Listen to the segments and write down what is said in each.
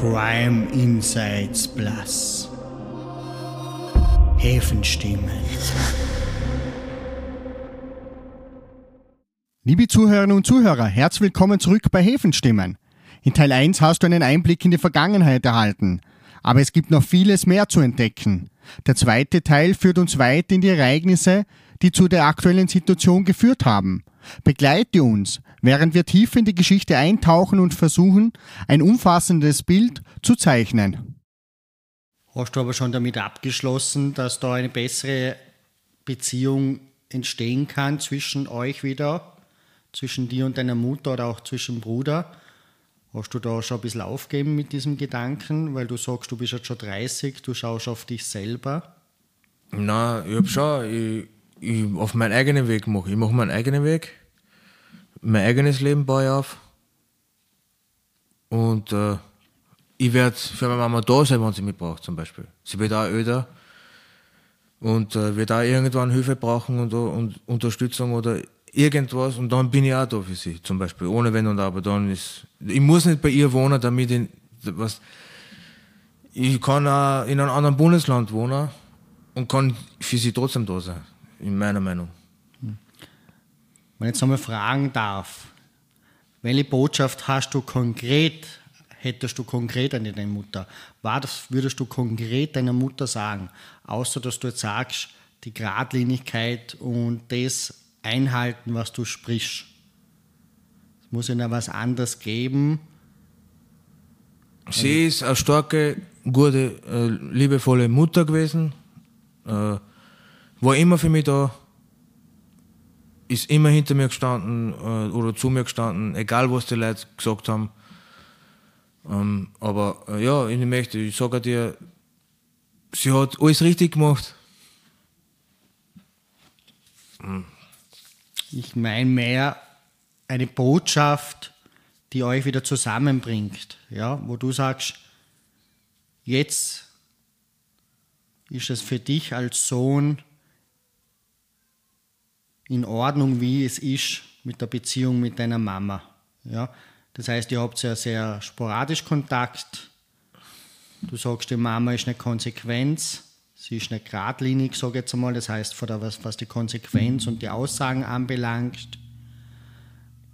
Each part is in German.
Crime Insights Plus. Häfenstimmen. Liebe Zuhörerinnen und Zuhörer, herzlich willkommen zurück bei Häfenstimmen. In Teil 1 hast du einen Einblick in die Vergangenheit erhalten. Aber es gibt noch vieles mehr zu entdecken. Der zweite Teil führt uns weit in die Ereignisse, die zu der aktuellen Situation geführt haben. Begleite uns, während wir tief in die Geschichte eintauchen und versuchen, ein umfassendes Bild zu zeichnen. Hast du aber schon damit abgeschlossen, dass da eine bessere Beziehung entstehen kann zwischen euch wieder, zwischen dir und deiner Mutter oder auch zwischen Bruder? Hast du da schon ein bisschen aufgeben mit diesem Gedanken, weil du sagst, du bist jetzt schon 30, du schaust auf dich selber? Na, ich hab schon, ich, ich auf meinen eigenen Weg mache. Ich mache meinen eigenen Weg, mein eigenes Leben baue ich auf. Und äh, ich werde für meine Mama da sein, wenn sie mich braucht, zum Beispiel. Sie wird auch öder und äh, wird auch irgendwann Hilfe brauchen und, und Unterstützung oder irgendwas und dann bin ich auch da für sie, zum Beispiel, ohne Wenn und Aber. Dann ist, ich muss nicht bei ihr wohnen, damit ich, was, ich kann auch in einem anderen Bundesland wohnen und kann für sie trotzdem da sein, in meiner Meinung. Wenn ich jetzt einmal fragen darf, welche Botschaft hast du konkret, hättest du konkret an deine Mutter? Was würdest du konkret deiner Mutter sagen? Außer dass du jetzt sagst, die Gradlinigkeit und das einhalten, was du sprichst. Es muss ihnen was anderes geben. Sie ist eine starke, gute, äh, liebevolle Mutter gewesen. Äh, war immer für mich da. Ist immer hinter mir gestanden äh, oder zu mir gestanden, egal was die Leute gesagt haben. Ähm, aber ja, ich möchte, ich sage dir, sie hat alles richtig gemacht. Ich meine mehr eine Botschaft, die euch wieder zusammenbringt, ja, wo du sagst, jetzt ist es für dich als Sohn in Ordnung, wie es ist mit der Beziehung mit deiner Mama. Ja? Das heißt, ihr habt ja sehr sporadisch Kontakt. Du sagst, die Mama ist eine Konsequenz, sie ist nicht geradlinig, sage ich jetzt einmal. Das heißt, was, was die Konsequenz und die Aussagen anbelangt,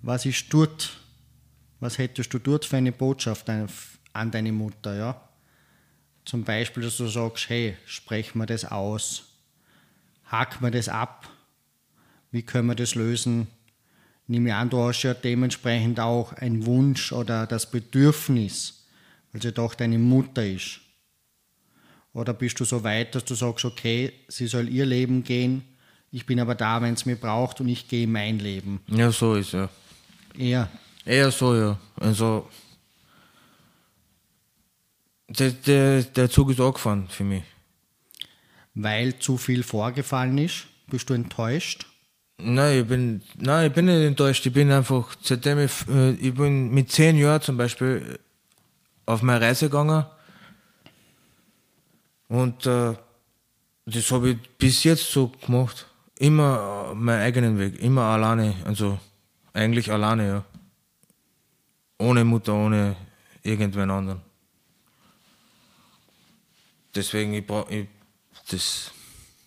was ist dort? Was hättest du dort für eine Botschaft an deine Mutter? Ja? Zum Beispiel, dass du sagst, hey, sprechen wir das aus, hacken wir das ab, wie können wir das lösen? Nehme an, du hast ja dementsprechend auch einen Wunsch oder das Bedürfnis, weil sie doch deine Mutter ist. Oder bist du so weit, dass du sagst, okay, sie soll ihr Leben gehen, ich bin aber da, wenn es mir braucht und ich gehe mein Leben. Ja, so ist ja. Eher. Eher so, ja. Also, der, der, der Zug ist angefahren für mich. Weil zu viel vorgefallen ist? Bist du enttäuscht? Nein, ich bin, nein, ich bin nicht enttäuscht. Ich bin einfach, seitdem ich, äh, ich bin mit zehn Jahren zum Beispiel auf meine Reise gegangen. Und äh, das habe ich bis jetzt so gemacht. Immer meinen eigenen Weg, immer alleine. Also eigentlich alleine, ja. Ohne Mutter, ohne irgendwen anderen. Deswegen, ich brauche, das,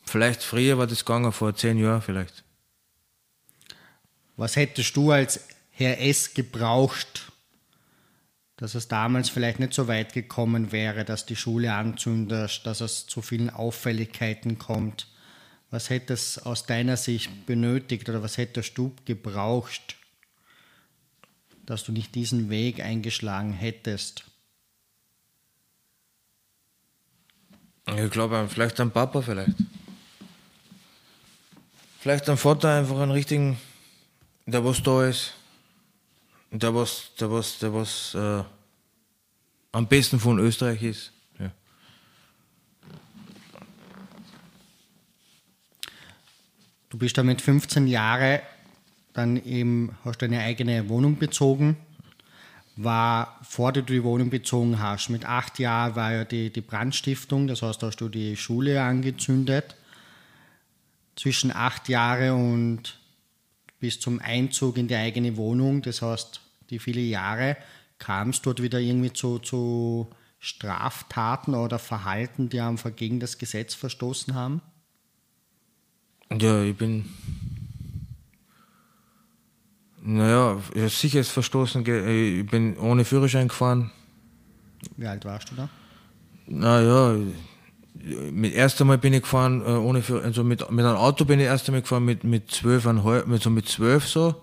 vielleicht früher war das gegangen, vor zehn Jahren vielleicht. Was hättest du als Herr S. gebraucht, dass es damals vielleicht nicht so weit gekommen wäre, dass die Schule anzündet, dass es zu vielen Auffälligkeiten kommt? Was hätte es aus deiner Sicht benötigt oder was hättest du gebraucht, dass du nicht diesen Weg eingeschlagen hättest? Ich glaube, vielleicht ein Papa vielleicht. Vielleicht ein Vater einfach einen richtigen, der was da ist. Der was, der was, der was äh, am besten von Österreich ist. Ja. Du bist dann mit 15 Jahren dann eben, hast deine eigene Wohnung bezogen. War, vor du die Wohnung bezogen hast, mit acht Jahren war ja die, die Brandstiftung, das heißt, da hast du die Schule angezündet. Zwischen acht Jahre und bis zum Einzug in die eigene Wohnung, das heißt, die viele Jahre, kam es dort wieder irgendwie zu, zu Straftaten oder Verhalten, die einfach gegen das Gesetz verstoßen haben? Ja, ich bin. Naja, ja, sicher ist verstoßen. Ich bin ohne Führerschein gefahren. Wie alt warst du da? Naja, mit erst einmal bin ich gefahren, äh, ohne Führerschein, also mit, mit einem Auto bin ich erst einmal gefahren mit, mit zwölf, mit so mit zwölf so.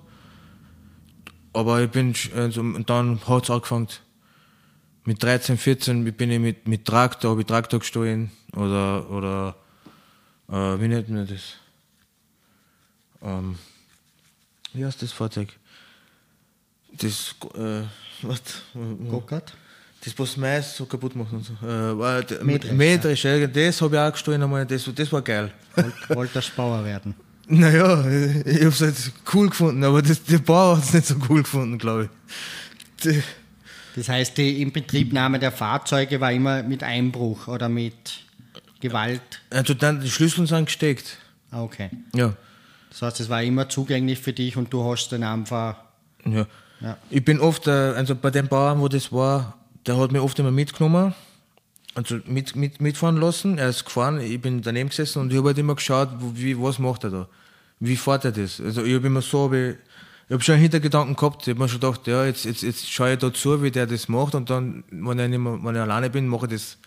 Aber ich bin, also, und dann hat es angefangen. Mit 13, 14 bin ich mit, mit Traktor, habe ich Traktor gestohlen. Oder, oder äh, wie nennt man das? Ähm, wie heißt das Fahrzeug? Das, äh, was? Gokart? Das, was Mais so kaputt macht und so. Äh, Mähdresch, Mähdresch, ja. das habe ich auch gestohlen einmal, das, das war geil. Wollte Bauer werden? Naja, ich habe es halt cool gefunden, aber das, der Bauer hat es nicht so cool gefunden, glaube ich. Die, das heißt, die Inbetriebnahme der Fahrzeuge war immer mit Einbruch oder mit Gewalt? Also dann, die Schlüssel sind gesteckt. Ah, okay. Ja. Das heißt, es war immer zugänglich für dich und du hast dann einfach. Ja. ja. Ich bin oft, äh, also bei dem Bauern, wo das war, der hat mich oft immer mitgenommen also mit, mit, mitfahren lassen. Er ist gefahren, ich bin daneben gesessen und ich habe halt immer geschaut, wie, was macht er da? Wie fährt er das? Also ich habe immer so, ich, ich habe schon Hintergedanken gehabt, ich habe mir schon gedacht, ja, jetzt, jetzt, jetzt schaue ich da zu, wie der das macht und dann, wenn ich, mehr, wenn ich alleine bin, mache ich das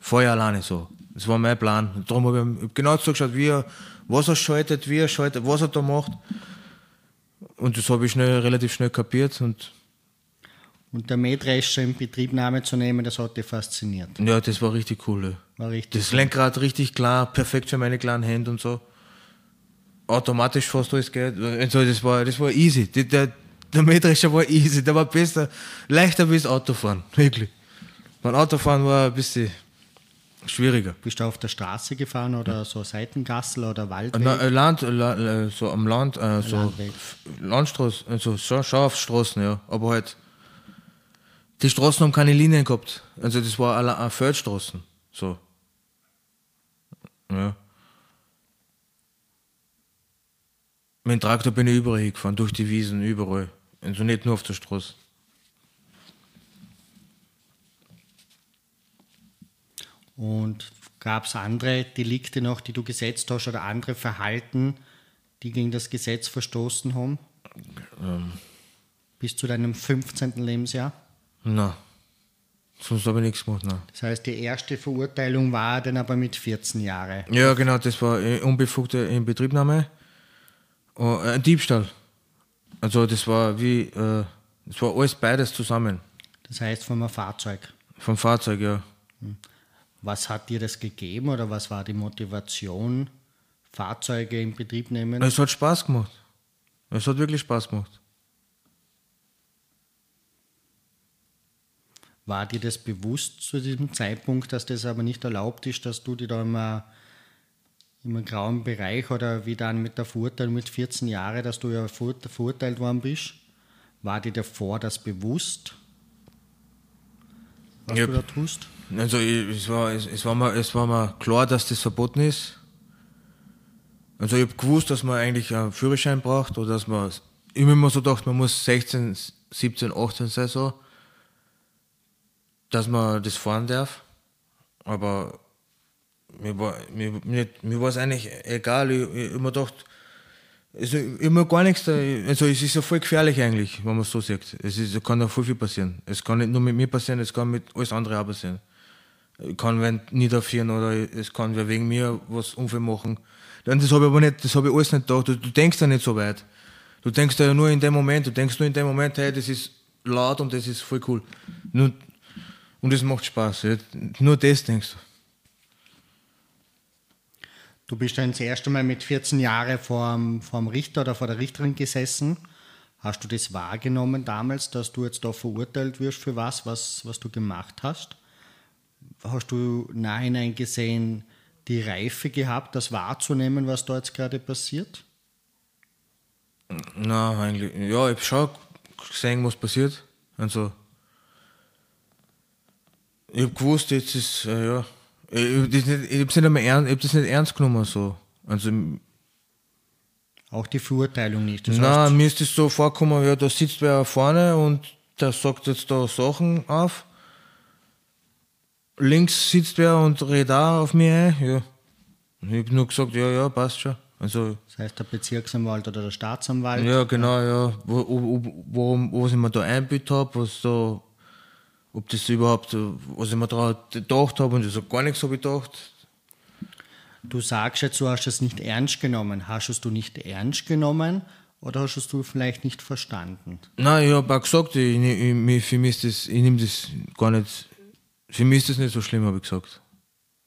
vorher alleine so. Das war mein Plan. Darum habe ich genau so geschaut, wie er, was er schaltet, wie er schaltet, was er da macht. Und das habe ich schnell, relativ schnell kapiert und und der Mähdrescher in Betriebnahme zu nehmen, das hat dich fasziniert. Ja, das war richtig cool. War richtig das Lenkrad richtig klar, perfekt für meine kleinen Hände und so. Automatisch fast alles geht. Also das, war, das war easy. Der, der, Mähdrescher war easy. Der war besser, leichter wie das Autofahren. Wirklich. Beim Autofahren war ein bisschen schwieriger. Bist du auf der Straße gefahren oder so Seitengassel oder Waldweg? Na, äh, Land, äh, so am Land, äh, so Landweg. Landstraßen, also schon, schon auf Straßen, ja. Aber halt die Straßen haben keine Linien gehabt. Also das war alle Feldstraßen. So. Ja. Mit dem Traktor bin ich überall gefahren, durch die Wiesen, überall. Also nicht nur auf der Straße. Und gab es andere Delikte noch, die du gesetzt hast oder andere Verhalten, die gegen das Gesetz verstoßen haben? Ähm. Bis zu deinem 15. Lebensjahr? Nein. Sonst habe ich nichts gemacht, nein. Das heißt, die erste Verurteilung war dann aber mit 14 Jahren. Ja, genau, das war unbefugte Inbetriebnahme. Oh, ein Diebstahl. Also das war wie, äh, das war alles beides zusammen. Das heißt vom Fahrzeug? Vom Fahrzeug, ja. Hm. Was hat dir das gegeben oder was war die Motivation, Fahrzeuge in Betrieb nehmen? Es hat Spaß gemacht. Es hat wirklich Spaß gemacht. War dir das bewusst zu diesem Zeitpunkt, dass das aber nicht erlaubt ist, dass du dich da immer im grauen Bereich oder wie dann mit der Verurteilung mit 14 Jahren, dass du ja verurteilt worden bist? War dir davor das bewusst, was ja, du da tust? Also es war, es, es, war mir, es war mir klar, dass das verboten ist. Also ich habe gewusst, dass man eigentlich einen Führerschein braucht oder dass man, ich habe immer so gedacht, man muss 16, 17, 18 sein so dass man das fahren darf. Aber mir war, mir, mir, mir es eigentlich egal. Ich, ich, mir gedacht, also immer gar nichts da, also es ist ja voll gefährlich eigentlich, wenn man es so sieht. Es ist, kann ja voll viel passieren. Es kann nicht nur mit mir passieren, es kann mit alles andere auch passieren. Ich kann wen niederführen oder es kann wer wegen mir was Unfall machen. Und das habe ich aber nicht, das habe ich alles nicht gedacht. Du, du denkst ja nicht so weit. Du denkst ja nur in dem Moment, du denkst nur in dem Moment, hey, das ist laut und das ist voll cool. Nur und es macht Spaß. Ja. Nur das denkst du. Du bist dann das erste Mal mit 14 Jahren vor dem Richter oder vor der Richterin gesessen. Hast du das wahrgenommen damals, dass du jetzt da verurteilt wirst für was, was, was du gemacht hast? Hast du nachhinein gesehen, die Reife gehabt, das wahrzunehmen, was da jetzt gerade passiert? Nein, eigentlich, ja, ich habe schon gesehen, was passiert. Also, ich habe gewusst, jetzt ist, äh, ja, ich habe das, nicht, nicht hab das nicht ernst genommen. So. Also, Auch die Verurteilung nicht. Das Nein, mir ist das so vorgekommen, ja, da sitzt wer vorne und der sagt jetzt da Sachen auf. Links sitzt wer und redet auch auf mich ein. Ja. Ich habe nur gesagt, ja, ja, passt schon. Also, Das heißt, der Bezirksanwalt oder der Staatsanwalt. ja, genau, ja. Wo, ob, ob, worum, was ich mir da eingebildet habe, was da, ob das überhaupt, äh, was ich mir da gedacht habe und ich sag, gar nichts habe ich gedacht. Du sagst jetzt, du hast es nicht ernst genommen. Hast du es du nicht ernst genommen oder hast du es du vielleicht nicht verstanden? Nein, ich habe auch gesagt, ich, ich, ich, für mich ist das, ich nehme das gar nicht, für mich ist das nicht so schlimm, habe ich gesagt.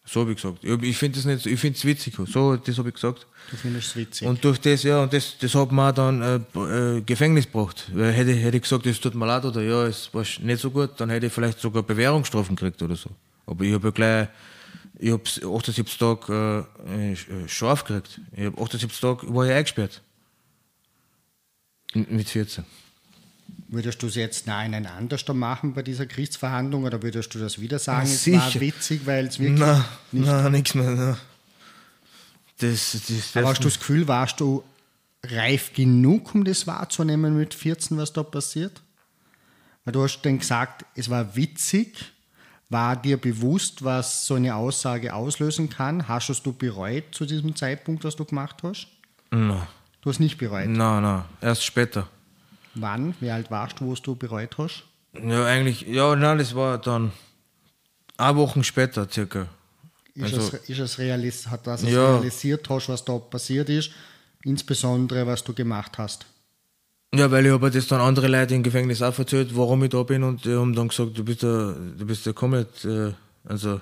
So habe ich gesagt. Ich, finde das nicht, ich finde es witzig, so, das habe ich gesagt. Du findest es witzig. Und durch das, ja, und das, das hat mir dann äh, äh, Gefängnis gebracht. Weil hätte, hätte ich gesagt, es tut mir leid oder ja, es war nicht so gut, dann hätte ich vielleicht sogar Bewährungsstrafen gekriegt oder so. Aber ich habe ja gleich, ich habe 78 Tage äh, äh, scharf gekriegt. Ich habe 78 Tage, war ich eingesperrt. Mit 14. Würdest du es jetzt nein, anders machen bei dieser Gerichtsverhandlung oder würdest du das wieder sagen, Na, es war sicher. witzig, weil es wirklich. Nein, nein, nichts mehr. Nein. Das, das, Aber hast du das Gefühl, warst du reif genug, um das wahrzunehmen mit 14, was da passiert? Weil du hast dann gesagt, es war witzig. War dir bewusst, was so eine Aussage auslösen kann? Hast du es du bereut zu diesem Zeitpunkt, was du gemacht hast? Nein, Du hast nicht bereut. nein, nein, erst später. Wann? Wie alt warst du, wo du bereut hast? Ja, eigentlich, ja, nein, das war dann eine Woche später circa. Ist, Also- es, ist es realis hat das Ja. realisiert hast, was da passiert ist, insbesondere was du gemacht hast? Ja, weil ich habe das dann andere Leute im Gefängnis auch erzählt, warum ich da bin und die haben dann gesagt, du bist ja, du bist ja komplett, äh, also,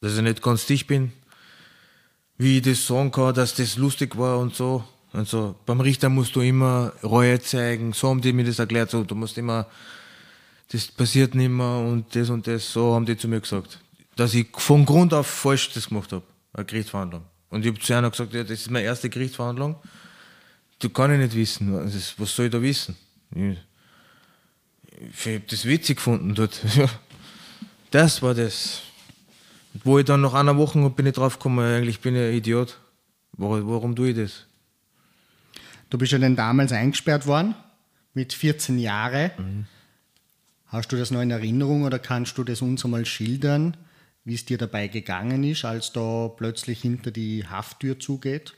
dass ich nicht ganz dicht bin, wie ich das sagen kann, dass das lustig war und so. Also beim Richter musst du immer Reue zeigen, so haben die mir das erklärt, so, du musst immer, das passiert nicht mehr und das und das, so haben die zu mir gesagt. Dass ich von Grund auf falsch das gemacht habe, eine Gerichtsverhandlung. Und ich habe zu einer gesagt, ja, das ist meine erste Gerichtsverhandlung. Du kann ich nicht wissen. Was, was soll ich da wissen? Ich, ich habe das witzig gefunden dort. Das war das. Wo ich dann nach einer Woche bin ich drauf gekommen, eigentlich bin ich ein Idiot. Warum tue ich das? Du bist ja dann damals eingesperrt worden, mit 14 Jahren. Hast du das noch in Erinnerung oder kannst du das uns einmal schildern, wie es dir dabei gegangen ist, als da plötzlich hinter die Hafttür zugeht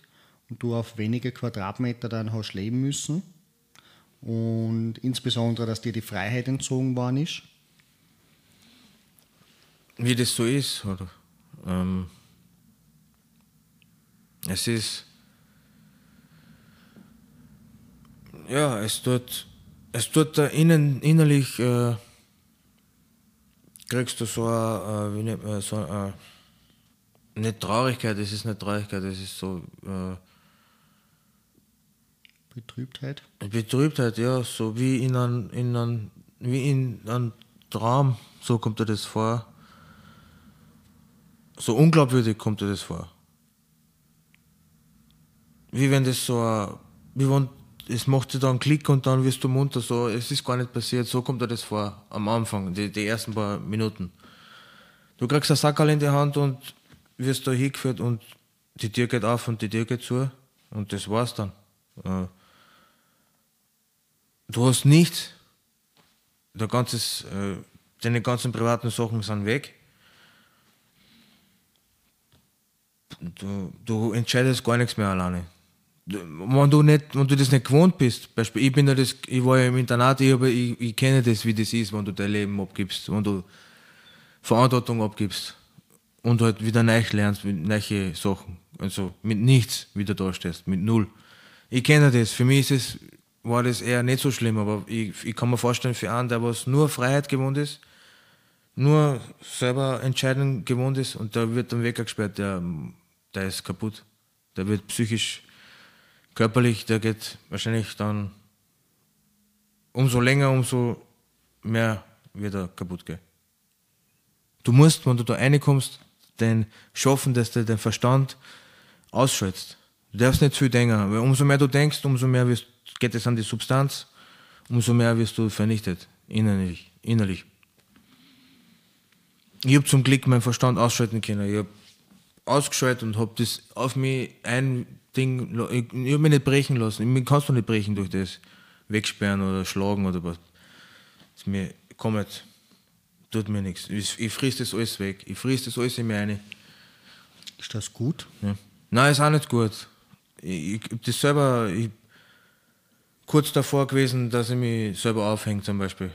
und du auf wenige Quadratmeter dann hast leben müssen? Und insbesondere, dass dir die Freiheit entzogen worden ist? Wie das so ist, oder? Ähm, es ist. Ja, es tut. Es tut da innen, innerlich. Äh, kriegst du so eine. Äh, so eine. Nicht Traurigkeit, es ist nicht Traurigkeit, es ist so. Äh, Betrübtheit? Betrübtheit, ja, so wie in einem, in einem, wie in einem Traum, so kommt dir das vor. So unglaubwürdig kommt dir das vor. Wie wenn das so, ein- wie wenn, es macht dir dann Klick und dann wirst du munter, so, es ist gar nicht passiert, so kommt dir das vor, am Anfang, die, die ersten paar Minuten. Du kriegst einen Sackerl in die Hand und wirst da hingeführt und die Tür geht auf und die Tür geht zu und das war's dann. Äh, Du hast nichts. Der ganzes, äh, deine ganzen privaten Sachen sind weg. Du, du entscheidest gar nichts mehr alleine. Wenn du, nicht, wenn du das nicht gewohnt bist, Beispiel, ich, bin ja das, ich war ja im Internat, ich, aber ich, ich kenne das, wie das ist, wenn du dein Leben abgibst, wenn du Verantwortung abgibst und halt wieder neu lernst, neue Sachen. Also mit nichts wieder dastehst, mit null. Ich kenne das, für mich ist es, war das eher nicht so schlimm, aber ich, ich kann mir vorstellen, für einen, der was nur Freiheit gewohnt ist, nur selber entscheiden gewohnt ist und der wird dann weggesperrt, der, der ist kaputt. Der wird psychisch, körperlich, der geht wahrscheinlich dann umso länger, umso mehr wird er kaputt gehen. Du musst, wenn du da reinkommst, den schaffen, dass du den Verstand ausschaltest. Du darfst nicht viel denken, weil umso mehr du denkst, umso mehr wirst, geht es an die Substanz, umso mehr wirst du vernichtet, innerlich. innerlich. Ich habe zum Glück meinen Verstand ausschalten können. Ich habe ausgeschaltet und habe das auf mich ein Ding, ich, ich habe mich nicht brechen lassen. Mich kannst du nicht brechen durch das Wegsperren oder Schlagen oder was. hilft mir komplett. Tut mir nichts. Ich, ich friss das alles weg. Ich friss das alles in mir rein. Ist das gut? Ja. Nein, ist auch nicht gut. Ich, ich hab das selber ich, kurz davor gewesen, dass ich mich selber aufhänge zum Beispiel.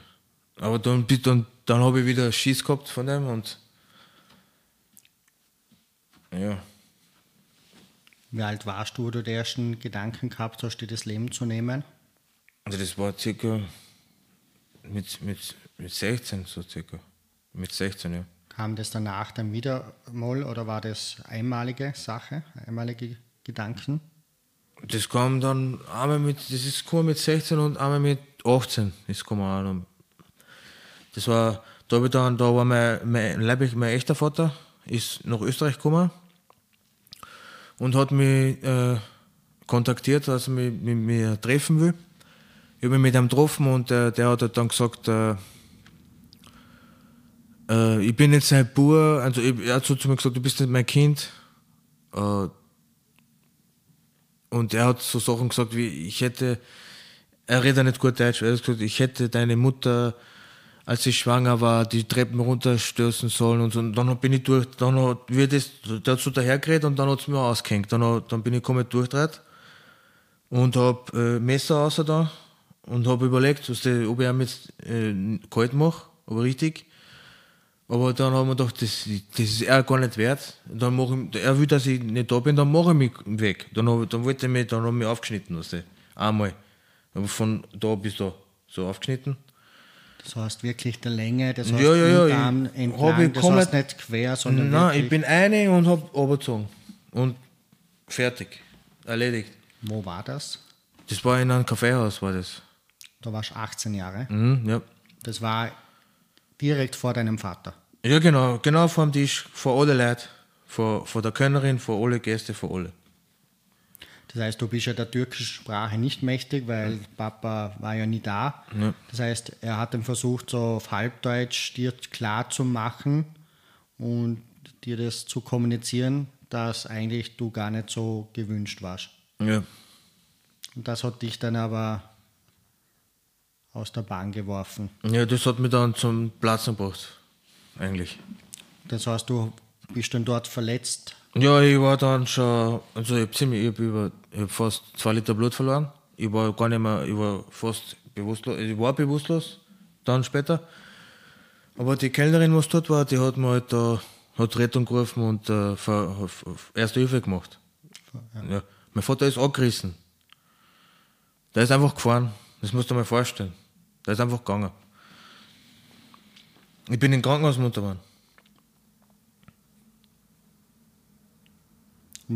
Aber dann, dann, dann habe ich wieder Schiss gehabt von dem und ja. Wie alt warst du, wo du die ersten Gedanken gehabt hast, dir das Leben zu nehmen? Also das war circa mit, mit, mit 16 so circa. Mit 16, ja. Kam das danach dann wieder mal oder war das einmalige Sache, einmalige Gedanken? Das kam dann einmal mit, das ist gekommen mit 16 und einmal mit 18 ist gekommen. Das war, da, dann, da war mein, mein, leiblich, mein echter Vater, ist nach Österreich gekommen und hat mich äh, kontaktiert, dass er mich mit mir treffen will. Ich habe mich mit ihm getroffen und äh, der hat halt dann gesagt, äh, äh, ich bin jetzt sein Bub, also ich, er hat so zu mir gesagt, du bist nicht mein Kind. Äh, und er hat so Sachen gesagt wie, ich hätte, er redet nicht gut Deutsch, er hat gesagt, ich hätte deine Mutter, als sie schwanger war, die Treppen runterstößen sollen und, so. und dann bin ich durch, dann hat, wie das, der hat so dahergeredet und dann hat es mir ausgehängt. Dann, dann bin ich komplett durchgedreht und habe äh, Messer außer da und habe überlegt, was die, ob ich ihm jetzt äh, kalt mache, aber richtig. Aber dann haben wir gedacht, das, das ist er gar nicht wert. Dann ich, er will, dass ich nicht da bin, dann mache ich mich weg. Dann, hab, dann wollte ich mich, dann haben mich aufgeschnitten. Weißt du. Einmal. Von da bis da so aufgeschnitten. Das heißt wirklich der Länge, das heißt Ja, ja, ja, ich- entlang, das heißt nicht quer, sondern Nein, ich bin eine und habe runtergezogen. Und fertig. Erledigt. wo war das? Das war in einem Kaffeehaus, war das. Da warst du 18 Jahre. Mhm, ja. Das war direkt vor deinem Vater. ja, genau. Genau vor dem Tisch, vor alle Leute. Vor, vor der Könnerin, vor alle Gäste, vor alle. Das heißt, du bist ja der türkischen Sprache nicht mächtig, weil Papa war ja nie da. Ja. Das heißt, er hat dann versucht, so auf Halbdeutsch dir klar zu machen und dir das zu kommunizieren, dass eigentlich du gar nicht so gewünscht warst. Ja. Und das hat dich dann aber aus der Bahn geworfen. Ja, das hat mich dann zum Platzen gebracht. Eigentlich. Das heißt, du bist dann dort verletzt. Ja, ich war dann schon, also ich habe ziemlich, ich hab über, ich hab fast zwei Liter Blut verloren. Ich war gar nicht mehr, ich war fast bewusstlos, ich war bewusstlos, dann später. Aber die Kellnerin, was dort war, die hat mir halt da, hat Rettung gerufen und äh, Erste Hilfe gemacht. Ja. Mein Vater ist angerissen. Der ist einfach gefahren. Das musst du dir mal vorstellen. Der ist einfach gegangen. Ich bin in Krankenhaus munter.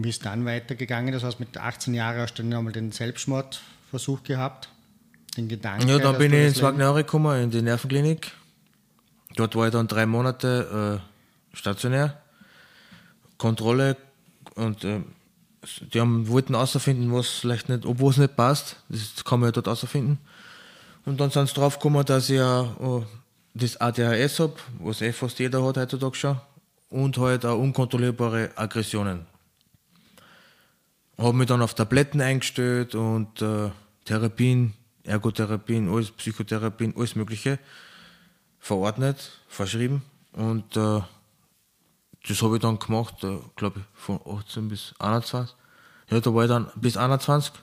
Wie ist dann weitergegangen? Das heißt, mit 18 Jahren hast du dann einmal den Selbstmordversuch gehabt. Den Gedanken. Ja, dann bin ich ins Wagnere gekommen, in die Nervenklinik. Dort war ich dann drei Monate äh, stationär. Kontrolle und äh, die haben, wollten herausfinden, was vielleicht nicht, obwohl es nicht passt. Das kann man ja dort herausfinden. Und dann sind sie drauf gekommen, dass ich ja äh, das ADHS habe, was eh fast jeder hat heutzutage schon. Und halt auch unkontrollierbare Aggressionen. Habe mich dann auf Tabletten eingestellt und äh, Therapien, Ergotherapien, alles Psychotherapien, alles Mögliche verordnet, verschrieben. Und äh, das habe ich dann gemacht, äh, glaube ich, von 18 bis 21. Ja, da war ich dann bis 21.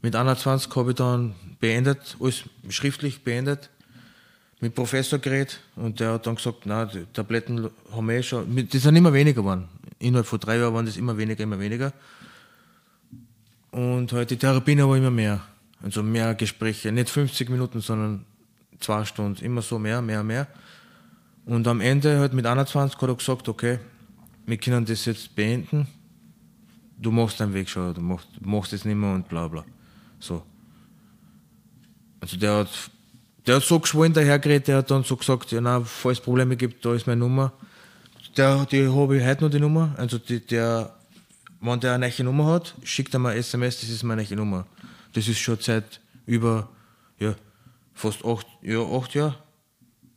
Mit 21 habe ich dann beendet, alles schriftlich beendet, mit Professor geredet und der hat dann gesagt, na, die Tabletten haben wir eh schon, die sind immer weniger geworden. Innerhalb von drei Jahren waren das immer weniger, immer weniger. Und halt die Therapien aber immer mehr. Also mehr Gespräche, nicht 50 Minuten, sondern zwei Stunden, immer so mehr, mehr, mehr. Und am Ende halt mit 21 hat er gesagt, okay, wir können das jetzt beenden. Du machst deinen Weg schon, du machst, machst es nicht mehr und bla bla. So. Also der hat, der hat so geschwollen dahergeredet, der hat dann so gesagt, ja na, falls es Probleme gibt, da ist meine Nummer. Der, die habe ich heute noch die Nummer. Also die, der, wenn der eine neue Nummer hat, schickt er mir eine SMS, das ist meine neue Nummer. Das ist schon seit über, ja, fast acht, ja, acht Jahre.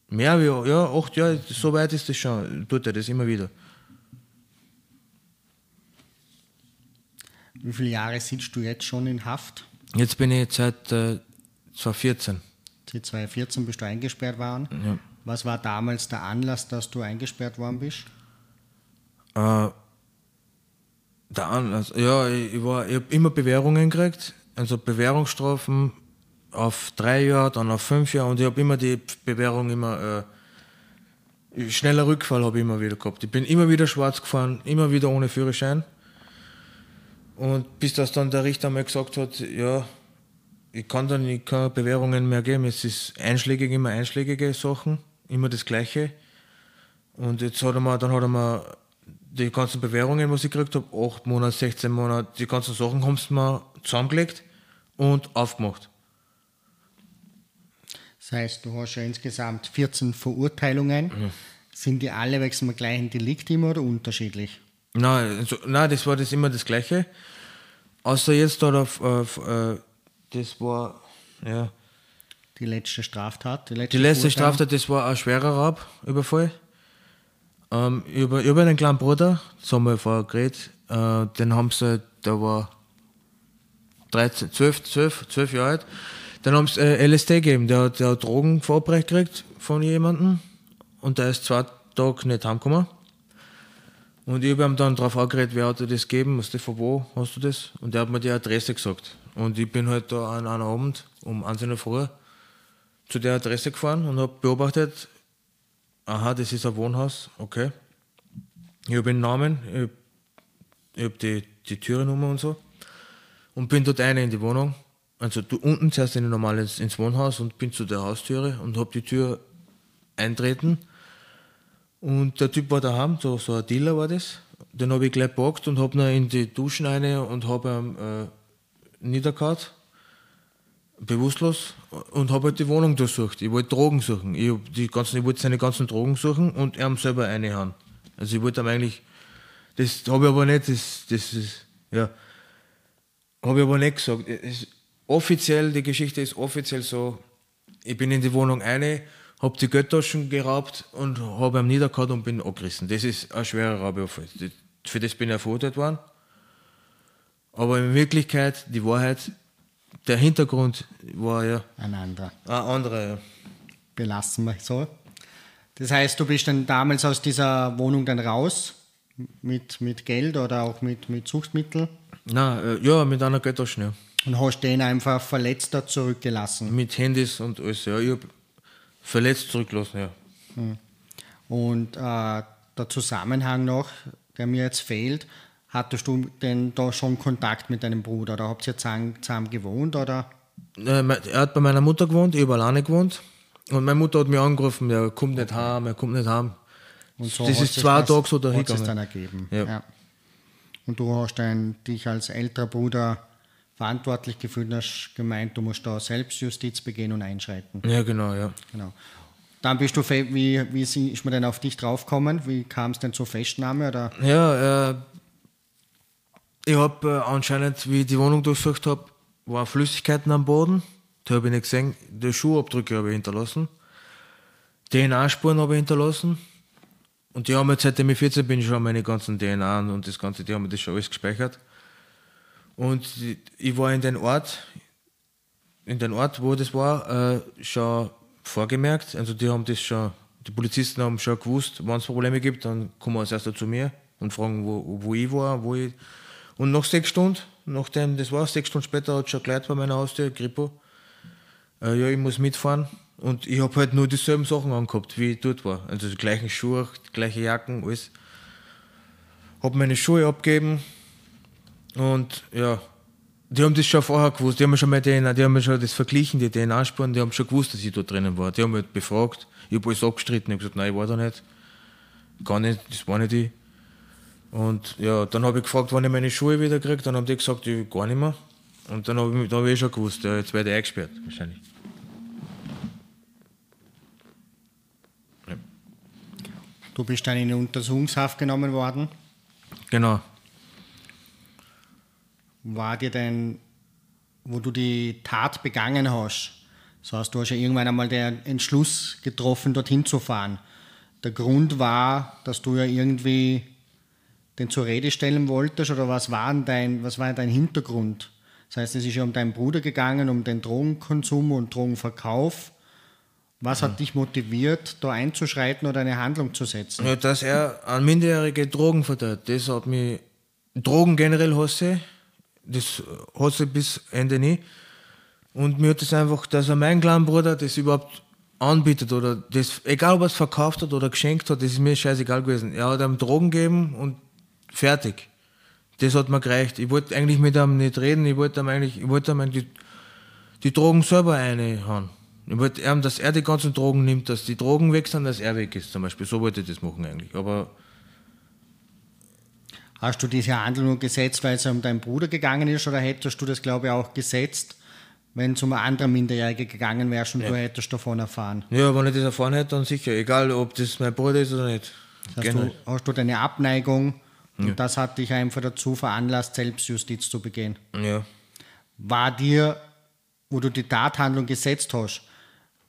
Mehr wie, ja, acht Jahre, so weit ist das schon, tut er das immer wieder. Wie viele Jahre sitzt du jetzt schon in Haft? Jetzt bin ich seit äh, 2014. Die 2014 bist du eingesperrt worden. Ja. Was war damals der Anlass, dass du eingesperrt worden bist? Äh, der Anlass, ja, ich, ich, habe immer Bewährungen gekriegt, also Bewährungsstrafen auf drei Jahre, dann auf fünf Jahre und ich habe immer die Bewährung immer, äh, schneller Rückfall habe ich immer wieder gehabt. Ich bin immer wieder schwarz gefahren, immer wieder ohne Führerschein. Und bis das dann der Richter mal gesagt hat, ja, ich kann dann kann Bewährungen mehr geben, es ist einschlägig, immer einschlägige Sachen, immer das Gleiche. Und jetzt hat er mir, dann hat er mir die ganzen Bewährungen, was ich gekriegt habe, 8 Monate, 16 Monate, die ganzen Sachen haben sie mir zusammengelegt und aufgemacht. Das heißt, du hast ja insgesamt 14 Verurteilungen. Sind die alle wegen dem gleichen Delikt immer oder unterschiedlich? Nein, also, nein, das war das immer das Gleiche. Außer jetzt da, auf, auf, äh, das war, ja, Die letzte Straftat? Die letzte, die letzte? Straftat, das war ein schwerer Raubüberfall. Ähm, über, über einen kleinen Bruder, das haben wir vorher geredet, äh, den haben sie, der war 13, 12, 12, 12 Jahre alt. Dann haben sie äh, LSD gegeben, der, hat- der hat Drogen verabreicht gekriegt von jemandem und der ist zwei Tage nicht heimgekommen. Und ich habe ihm dann darauf angeredet, wer hat dir das gegeben, was von wo hast du das? Und der hat mir die Adresse gesagt. Und ich bin halt da an einem Abend um 1 in der Früh zu der Adresse gefahren und habe beobachtet, aha, das ist ein Wohnhaus, okay. Ich habe den Namen, ich habe hab die, die Türennummer und so und bin dort rein in die Wohnung. Also du unten zuerst in normal ins, ins Wohnhaus und bin zu der Haustüre und habe die Tür eintreten. Und der Typ war daheim, so, so ein Dealer war das. Den habe ich gleich gepackt und habe ihn in die Duschen rein und habe ihn äh, niedergehauen bewusstlos und habe halt die Wohnung durchsucht. Ich wollte Drogen suchen. Ich, die ganzen, ich wollte seine ganzen Drogen suchen und ihm selber reinhauen. Also ich wollte ihm eigentlich, das habe ich aber nicht, das, das ist, ja, habe ich aber nicht gesagt. Es, offiziell, die Geschichte ist offiziell so, ich bin in die Wohnung rein, habe die Geldtaschen geraubt und habe ihm niedergehauen und bin abgerissen. Das ist ein schwerer Raubüberfall. Für das bin ich verurteilt worden. Aber in Wirklichkeit, die Wahrheit, der Hintergrund war ja Ein anderer. ein anderer. Ja. Belassen wir so. Das heißt, du bist dann damals aus dieser Wohnung dann raus mit, mit Geld oder auch mit, mit Suchtmitteln Nein, äh, ja, mit einer Geldtasche, ja. und hast den einfach verletzter zurückgelassen. Mit Handys und alles, ja. Ich habe verletzt zurückgelassen, ja. Und äh, der Zusammenhang noch, der mir jetzt fehlt, hattest du denn da schon Kontakt mit deinem Bruder oder habt ihr zusammen, zusammen gewohnt oder? Me- Er hat bei meiner Mutter gewohnt, ich habe alleine gewohnt. Und meine Mutter hat mich angerufen, er kommt nicht heim, er kommt nicht heim. Und so das hat ist zwei das- Tage so dahin hat sich dann ergeben. Ja. Und du hast dann dich als älterer Bruder verantwortlich gefühlt und hast gemeint, du musst da Selbstjustiz begehen und einschreiten. Ja, genau, ja. Genau. Dann bist du, wie, wie ist ist man denn auf dich draufgekommen? Wie kam es denn zur Festnahme? Oder? Ja, äh, ich habe äh, anscheinend, wie ich die Wohnung durchsucht habe, waren Flüssigkeiten am Boden. Die habe ich nicht gesehen. Die Schuhabdrücke habe ich hinterlassen. DNA-Spuren habe ich hinterlassen. Und die haben jetzt, seitdem ich 14 bin, schon meine ganzen DNA und das Ganze, die haben das schon alles gespeichert. Und ich war in den Ort, in den Ort, wo das war, äh, schon vorgemerkt. Also die haben das schon, die Polizisten haben schon gewusst, wenn es Probleme gibt, dann kommen als erster zu mir und fragen, wo, wo ich war, wo ich. Und nach sechs Stunden, nachdem das war, sechs Stunden später hat schon gleich bei meiner Haustür, Grippo, äh, ja, ich muss mitfahren. Und ich habe halt nur dieselben Sachen angehabt, wie ich dort war. Also die gleichen Schuhe, die gleiche Jacken, alles. Habe meine Schuhe abgegeben und ja, die haben das schon vorher gewusst, die haben schon meine DNA, die haben schon das verglichen, die DNA-Spuren, die haben schon gewusst, dass ich da drinnen war. Die haben mich befragt, ich habe alles abgestritten, ich habe gesagt, nein, ich war da nicht. Gar nicht, das war nicht ich. Und ja, dann habe ich gefragt, wann ich meine Schuhe wieder kriege, dann haben die gesagt, ich gar nicht mehr. Und dann habe ich, dann hab ich eh schon gewusst, ja, jetzt werde ich eingesperrt, wahrscheinlich. Du bist dann in Untersuchungshaft genommen worden. Genau. War dir denn, wo du die Tat begangen hast, das heißt, du hast ja irgendwann einmal den Entschluss getroffen, dorthin zu fahren. Der Grund war, dass du ja irgendwie den zur Rede stellen wolltest oder was war dein, was war dein Hintergrund? Das heißt, es ist ja um deinen Bruder gegangen, um den Drogenkonsum und Drogenverkauf Was hat dich motiviert, da einzuschreiten oder eine Handlung zu setzen? Ja, dass er an Minderjährige Drogen verteilt. Das hat mich. Drogen generell hasse. Das hasse ich bis Ende nie. Und mir hat das einfach, dass er mein kleiner Bruder das überhaupt anbietet oder das, egal ob er es verkauft hat oder geschenkt hat, das ist mir scheißegal gewesen. Er hat ihm Drogen gegeben und fertig. Das hat mir gereicht. Ich wollte eigentlich mit ihm nicht reden, ich wollte ihm eigentlich, ich wollte ihm die, die Drogen selber reinhauen. Ich wollte ihm, dass er die ganzen Drogen nimmt, dass die Drogen weg sind, dass er weg ist zum Beispiel. So wollte ich das machen eigentlich. Aber Hast du diese Handlung gesetzt, weil es um deinen Bruder gegangen ist, oder hättest du das, glaube ich, auch gesetzt, wenn es um eine andere Minderjährige gegangen wäre und du hättest davon erfahren? ja, wenn ich das erfahren hätte, dann sicher. Egal, ob das mein Bruder ist oder nicht. Hast Generell. du, hast du deine Abneigung und das hat dich einfach dazu veranlasst, Selbstjustiz zu begehen? Ja. War dir, wo du die Tathandlung gesetzt hast,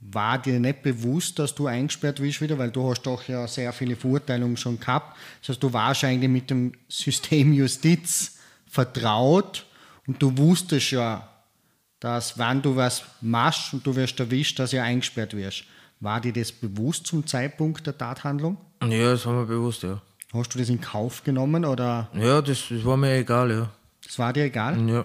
war dir nicht bewusst, dass du eingesperrt wirst wieder, weil du hast doch ja sehr viele Verurteilungen schon gehabt. Das heißt, du warst eigentlich mit dem System Justiz vertraut und du wusstest ja, dass wenn du was machst und du wirst erwischt, dass du eingesperrt wirst. War dir das bewusst zum Zeitpunkt der Tathandlung? Ja, das war mir bewusst, ja. Hast du das in Kauf genommen oder Ja, das, das war mir egal, ja. das war dir egal? Ja.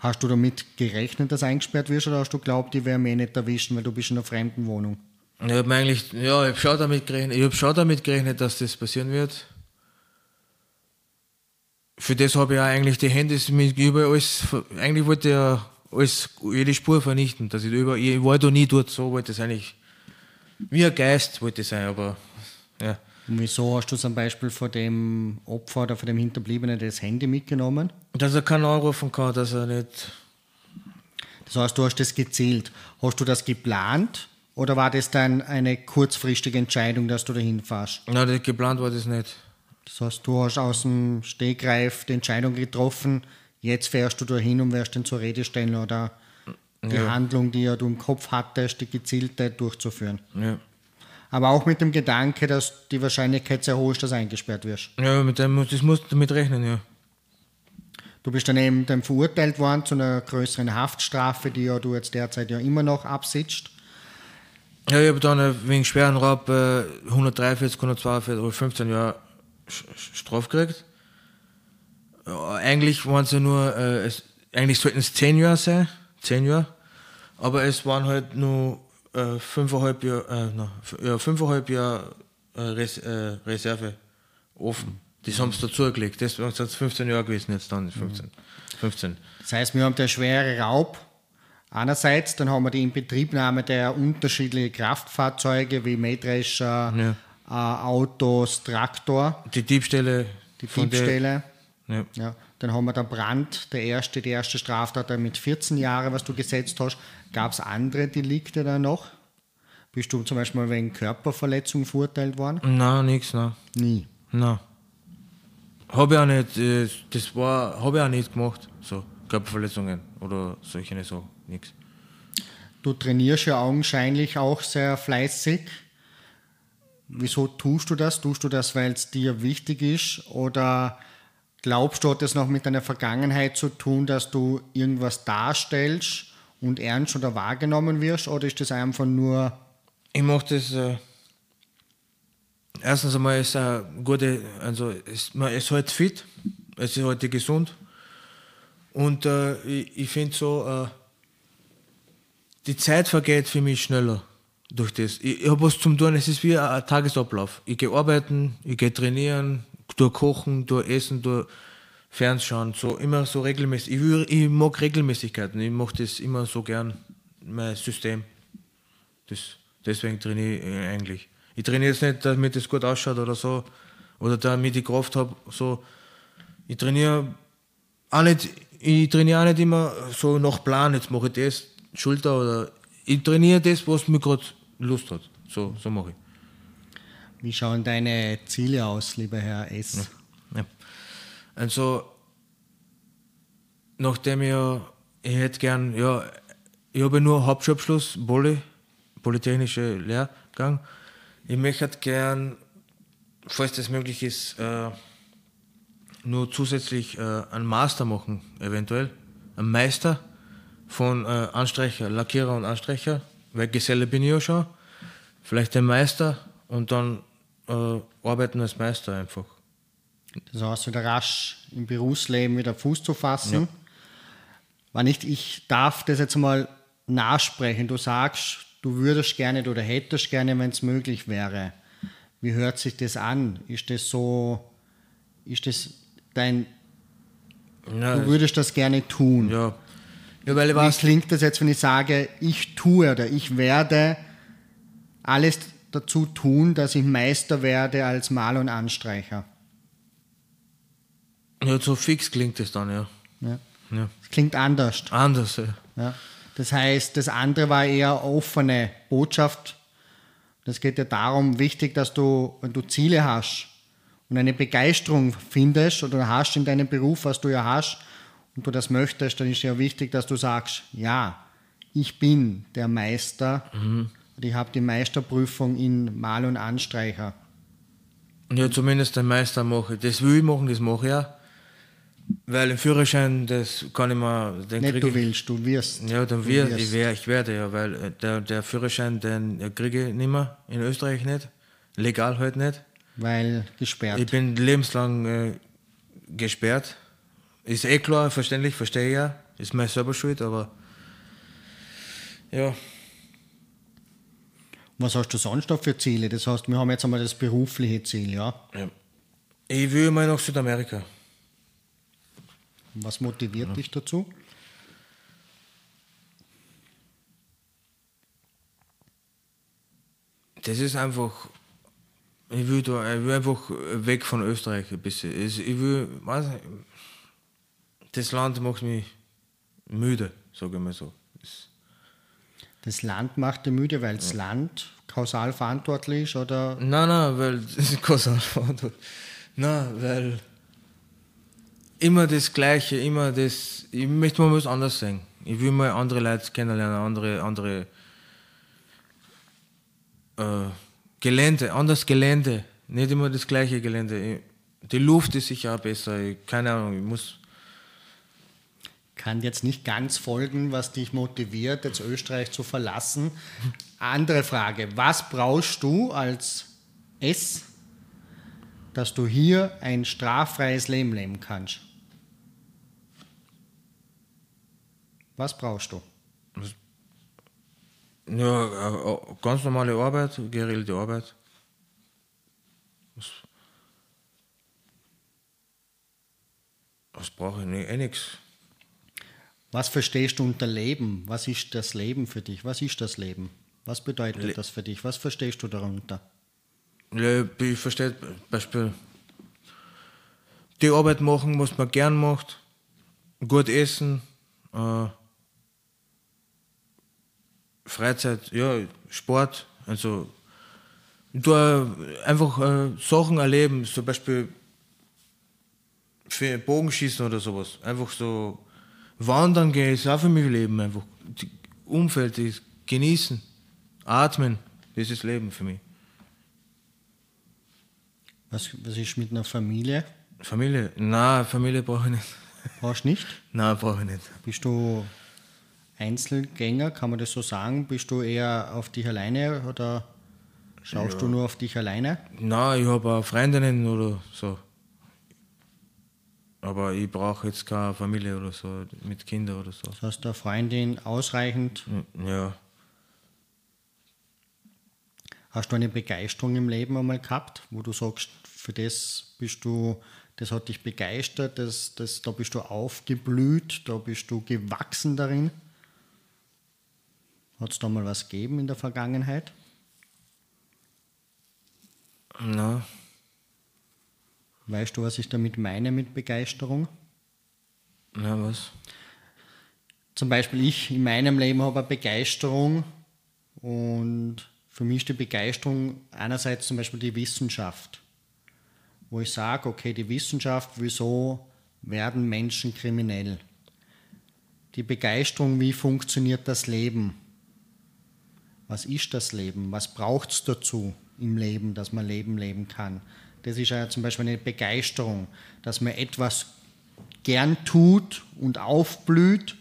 Hast du damit gerechnet, dass eingesperrt wirst oder hast du geglaubt, die werden mich nicht erwischen, weil du bist in einer fremden Wohnung? Ich habe eigentlich, ja, ich habe schon damit gerechnet, ich habe schon damit gerechnet, dass das passieren wird. Für das habe ich auch eigentlich die Handys mit über alles, eigentlich wollte ich ja alles, jede Spur vernichten, dass ich über, ich war da nie dort, so wollte es eigentlich, wie ein Geist wollte es sein, aber, ja. Und wieso hast du zum Beispiel von dem Opfer oder von dem Hinterbliebenen das Handy mitgenommen? Dass er keinen anrufen kann, dass er nicht, Das heißt, du hast das gezielt. Hast du das geplant oder war das dann eine kurzfristige Entscheidung, dass du dahin fährst? nein, das- geplant war das nicht. Das heißt, du hast aus dem Stegreif die Entscheidung getroffen, jetzt fährst du dahin und wirst den zur Rede stellen oder die Handlung, die ja du im Kopf hattest, die gezielte durchzuführen. Ja. Aber auch mit dem Gedanke, dass die Wahrscheinlichkeit sehr hoch ist, dass eingesperrt wirst. Ja, mit dem, muss- das musst du damit rechnen, ja. Du bist dann eben dann verurteilt worden zu einer größeren Haftstrafe, die ja du jetzt derzeit ja immer noch absitzt. Ja, ich habe dann äh, wegen schweren Raub äh, 143, 142 oder 15 Jahre Straf gekriegt. Ja, eigentlich waren es ja nur, äh, es, eigentlich sollten es 10 Jahre sein, 10 Jahre, aber es waren halt nur äh, 5,5 Jahre, äh, na, f- ja, 5,5 Jahre äh, Res, äh, Reserve offen. Das haben sie dazugelegt, das sind 15 Jahre gewesen jetzt dann, 15. 15. Das heißt, wir haben der schwere Raub einerseits, dann haben wir die Inbetriebnahme der unterschiedlichen Kraftfahrzeuge wie Mähdrescher, äh, Autos, Traktor, Die Diebstähle, die Diebstähle. ja. Ja, dann haben wir der Brand, der erste, die erste Straftat mit 14 Jahren, was du gesetzt hast. Gab es andere Delikte da noch? Bist du zum Beispiel wegen Körperverletzung verurteilt worden? Nein, nichts, nein. Nie. Nein. Habe ich auch nicht, äh, das war, habe ich auch nicht gemacht, so Körperverletzungen oder solche so, nichts. Du trainierst ja augenscheinlich auch sehr fleißig. Wieso tust du das? Tust du das, weil es dir wichtig ist? Oder glaubst du, hat das noch mit deiner Vergangenheit zu tun, dass du irgendwas darstellst und ernst oder wahrgenommen wirst? Oder ist das einfach nur, Ich mache das, äh, erstens einmal ist eine gute, also es, man ist halt fit, es ist halt gesund und äh, ich, ich finde so, äh, die Zeit vergeht für mich schneller durch das. Ich, ich habe was zum tun, es ist wie ein Tagesablauf. Ich gehe arbeiten, ich gehe trainieren, durch kochen, durch essen, durch Fernschauen, so immer so regelmäßig. Ich, will, ich mag Regelmäßigkeiten, ich mache das immer so gern, mein System. Das, deswegen trainiere ich äh, eigentlich. Ich trainiere jetzt nicht, damit es gut ausschaut oder so, oder damit ich Kraft habe. So. Ich trainiere auch nicht, ich trainiere auch nicht immer so nach Plan, jetzt mache ich das, Schulter oder. Ich trainiere das, was mir gerade Lust hat. So, so mache ich. wie schauen deine Ziele aus, lieber Herr S? Ja. Also, nachdem ich ja, ich hätte gern, ja, ich habe nur Hauptschulabschluss, Poly, Polytechnische Lehrgang. Ich möchte gern, falls das möglich ist, äh, nur zusätzlich äh, einen Master machen, eventuell. Einen Meister von äh, Anstreicher, Lackierer und Anstreicher weil Geselle bin ich ja schon, vielleicht den Meister und dann äh, arbeiten als Meister einfach. Das heißt, wieder rasch im Berufsleben wieder Fuß zu fassen. Ja. Wenn nicht, ich darf das jetzt mal nachsprechen. Du sagst, du würdest gerne oder hättest gerne, wenn es möglich wäre. Wie hört sich das an? Ist das so, ist das dein, ja, du würdest das gerne tun? Ja. ja weil Wie klingt das jetzt, wenn ich sage, ich tue oder ich werde alles dazu tun, dass ich Meister werde als Maler und Anstreicher? Ja, so fix klingt es dann, ja. ja. ja. Es klingt anders. Anders, ja. ja. Das heißt, das andere war eher offene Botschaft. Das geht ja darum, wichtig, dass du, wenn du Ziele hast und eine Begeisterung findest oder hast in deinem Beruf, was du ja hast, und du das möchtest, dann ist ja wichtig, dass du sagst, ja, ich bin der Meister mhm. und ich habe die Meisterprüfung in Mal- und Anstreicher. Ja, zumindest den Meister mache ich. Das will ich machen, das mache ich ja. Weil im Führerschein, das kann ich mir. Den Nicht du willst, du wirst. Ja, dann wird, ich, wär, ich werde ja, weil äh, der, der Führerschein, den kriege ich nicht mehr, in Österreich nicht. Legal halt nicht. Weil gesperrt. Ich bin lebenslang äh, gesperrt. Ist eh klar, verständlich, verstehe ich ja. Ist meine selber schuld, aber. Ja. Was hast du sonst noch für Ziele? Das heißt, wir haben jetzt einmal das berufliche Ziel, ja? ja. Ich will mal nach Südamerika. Was motiviert ja. dich dazu? Das ist einfach, ich will, da, ich will einfach weg von Österreich ein bisschen. Ich will, weiß nicht, das Land macht mich müde, sage ich mal so. Das Land macht dich müde, weil das ja. Land kausal verantwortlich ist, oder? Nein, nein, weil das ist kausal verantwortlich. Nein, weil immer das Gleiche, immer das. Ich möchte mal was anderes sehen. Ich will mal andere Leute kennenlernen, andere, andere äh, Gelände, anderes Gelände, nicht immer das gleiche Gelände. Die Luft ist sicher auch besser. Keine Ahnung, ich muss. Kann jetzt nicht ganz folgen, was dich motiviert, jetzt Österreich zu verlassen. Andere Frage: Was brauchst du als S, dass du hier ein straffreies Leben leben kannst? Was brauchst du? Ja, ganz normale Arbeit, geregelte Arbeit. Was, was brauche ich? Nee, eh nichts. Was verstehst du unter Leben? Was ist das Leben für dich? Was ist das Leben? Was bedeutet Le das für dich? Was verstehst du darunter? Ja, ich verstehe zum Beispiel die Arbeit machen, was man gern macht, gut essen, äh, Freizeit, ja, Sport, also da einfach äh, Sachen erleben, zum Beispiel für Bogenschießen oder sowas. Einfach so wandern gehen ist auch für mich Leben, einfach das Umfeld ist genießen, atmen, das ist Leben für mich. Was, was ist mit einer Familie? Familie? Nein, Familie brauche ich nicht. Brauchst du nicht? Nein, brauche ich nicht. Bist du Einzelgänger, kann man das so sagen? Bist du eher auf dich alleine oder schaust ja. du nur auf dich alleine? Nein, ich habe auch Freundinnen oder so. Aber ich brauche jetzt keine Familie oder so, mit Kindern oder so. Das heißt, eine Freundin ausreichend? Ja. Hast du eine Begeisterung im Leben einmal gehabt, wo du sagst, für das bist du, das hat dich begeistert, das, das, da bist du aufgeblüht, da bist du gewachsen darin? Hat es da mal was gegeben in der Vergangenheit? Na. Weißt du, was ich damit meine mit Begeisterung? Na, was? Zum Beispiel ich in meinem Leben habe eine Begeisterung und für mich ist die Begeisterung einerseits zum Beispiel die Wissenschaft, wo ich sage, okay, die Wissenschaft, wieso werden Menschen kriminell? Die Begeisterung, wie funktioniert das Leben? Was ist das Leben, was braucht es dazu im Leben, dass man Leben leben kann. Das ist ja zum Beispiel eine Begeisterung, dass man etwas gern tut und aufblüht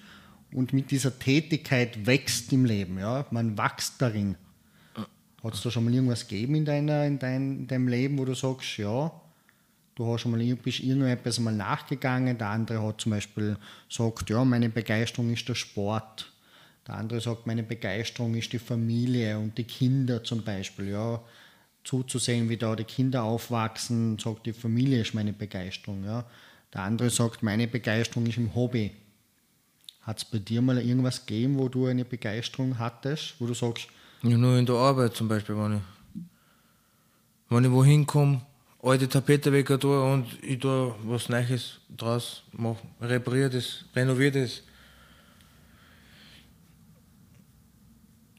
und mit dieser Tätigkeit wächst im Leben. Ja? Man wächst darin. Hat es da schon mal irgendwas gegeben in, deiner, in, dein, in deinem Leben, wo du sagst, ja, du hast schon mal, bist irgendetwas mal nachgegangen, der andere hat zum Beispiel gesagt, ja, meine Begeisterung ist der Sport. Der andere sagt, meine Begeisterung ist die Familie und die Kinder zum Beispiel. Ja, zuzusehen, wie da die Kinder aufwachsen, sagt, die Familie ist meine Begeisterung. Ja. Der andere sagt, meine Begeisterung ist im Hobby. Hat es bei dir mal irgendwas gegeben, wo du eine Begeisterung hattest, wo du sagst, ja, nur in der Arbeit zum Beispiel, wenn ich, wenn ich wohin komme, alte Tapete weg und ich tue was Neues draus mache, repariere das, renoviere das.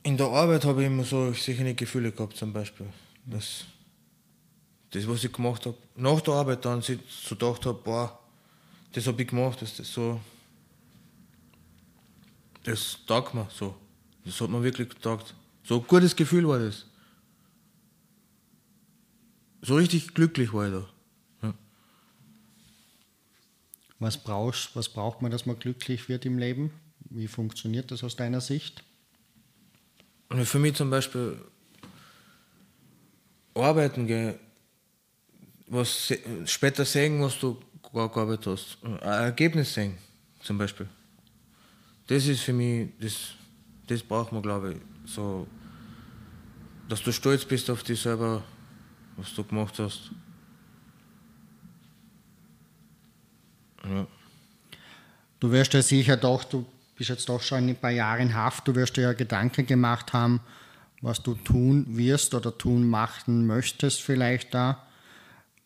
In der Arbeit habe ich immer so solche Gefühle gehabt, zum Beispiel. Das, das was ich gemacht habe, nach der Arbeit dann so gedacht habe, boah, das habe ich gemacht, das, das so, das taugt mir so. Das hat mir wirklich getaugt. So ein gutes Gefühl war das. So richtig glücklich war ich da. Was, brauchst, was braucht man, dass man glücklich wird im Leben? Wie funktioniert das aus deiner Sicht? Und für mich zum Beispiel arbeiten gehen, was später sehen, was du gearbeitet hast. Ein Ergebnis sehen, zum Beispiel. Das ist für mich, das, das braucht man, glaube ich, so, dass du stolz bist auf dich selber, was du gemacht hast. Ja. Du wirst ja sicher doch, du bist jetzt doch schon ein paar Jahre in Haft, du wirst dir ja Gedanken gemacht haben, was du tun wirst oder tun machen möchtest vielleicht da.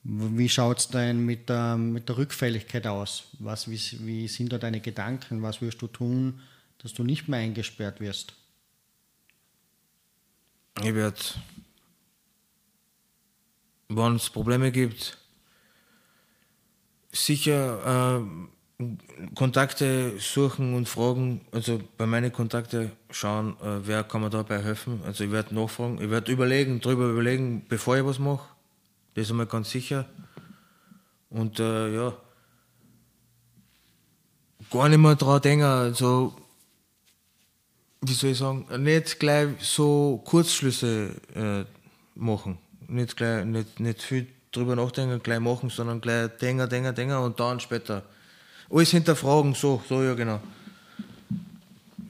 Wie schaut es denn mit der, mit der Rückfälligkeit aus? Was, wie, wie sind da deine Gedanken? Was wirst du tun, dass du nicht mehr eingesperrt wirst? Ich werde, wenn es Probleme gibt, sicher äh, Kontakte suchen und fragen, also bei meinen Kontakten schauen, äh, wer kann mir dabei helfen. Also ich werde nachfragen, ich werde überlegen, darüber überlegen, bevor ich was mache. Das ist einmal ganz sicher. Und äh, ja, gar nicht mehr dran denken, also wie soll ich sagen, nicht gleich so Kurzschlüsse äh, machen. Nicht, gleich, nicht, nicht viel drüber nachdenken, gleich machen, sondern gleich denken, denken, denken und dann später alles hinterfragen, so, so ja genau.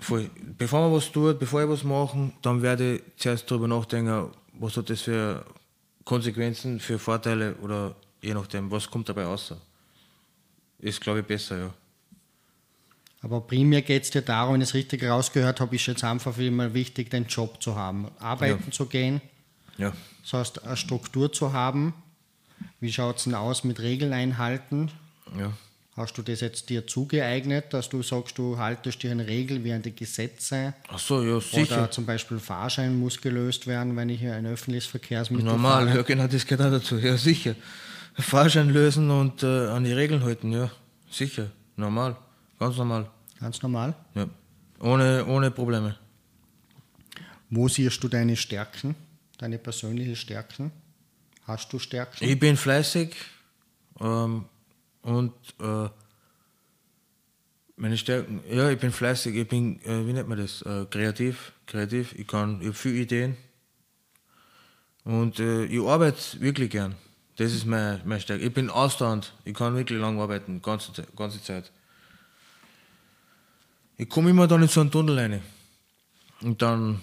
Voll. Bevor man was tut, bevor ich was mache, dann werde ich zuerst darüber nachdenken, was hat das für Konsequenzen, für Vorteile oder je nachdem, was kommt dabei raus. Ist, glaube ich, besser, ja. Aber primär geht es dir darum, wenn ich es richtig rausgehört habe, ist jetzt einfach für mal wichtig, den Job zu haben, arbeiten ja. zu gehen. Ja. Das heißt, eine Struktur zu haben. Wie schaut es denn aus mit Regeln einhalten? Ja. Hast du das jetzt dir zugeeignet, dass du sagst, du haltest dir an Regeln wie an die Gesetze? Ach so, ja, sicher. Oder zum Beispiel Fahrschein muss gelöst werden, wenn ich ein öffentliches Verkehrsmittel Normal, fahre. ja genau, das geht auch dazu. Ja, sicher. Fahrschein lösen und äh, an die Regeln halten, ja, sicher. Normal, ganz normal. Ganz normal? Ja, ohne, ohne Probleme. Wo siehst du deine Stärken, deine persönlichen Stärken? Hast du Stärken? Ich bin fleißig. Ähm, und äh, meine Stärken, ja, ich bin fleißig, ich bin, äh, wie nennt man das, äh, kreativ, kreativ, ich kann, ich habe viele Ideen und äh, ich arbeite wirklich gern. Das ist meine, meine Stärke. Ich bin ausdauernd, ich kann wirklich lang arbeiten, ganze, ganze Zeit. Ich komme immer dann in so einen Tunnel rein und dann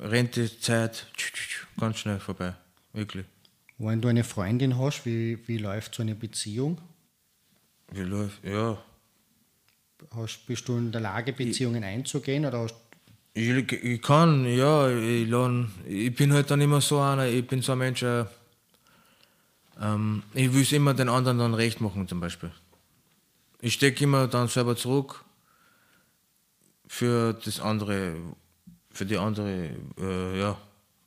rennt die Zeit ganz schnell vorbei, wirklich. Wenn du eine Freundin hast, wie, wie läuft so eine Beziehung? Wie läuft, ja. Hast, bist du in der Lage, Beziehungen ich, einzugehen? Oder hast ich, ich kann, ja. Ich, lern, ich bin halt dann immer so einer, ich bin so ein Mensch, äh, ähm, ich will es immer den anderen dann recht machen, zum Beispiel. Ich stecke immer dann selber zurück für das andere, für die andere, äh, ja,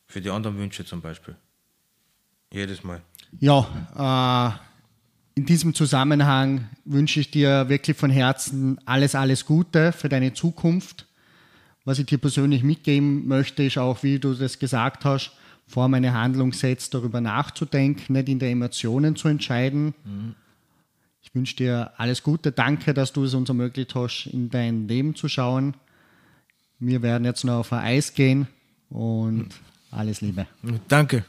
für die anderen Wünsche zum Beispiel. Jedes Mal. Ja, äh in diesem Zusammenhang wünsche ich dir wirklich von Herzen alles, alles Gute für deine Zukunft. Was ich dir persönlich mitgeben möchte, ist auch, wie du das gesagt hast, vor meine Handlung setzt, darüber nachzudenken, nicht in der Emotionen zu entscheiden. Mhm. Ich wünsche dir alles Gute. Danke, dass du es uns ermöglicht hast, in dein Leben zu schauen. Wir werden jetzt noch auf ein Eis gehen und alles Liebe. Danke.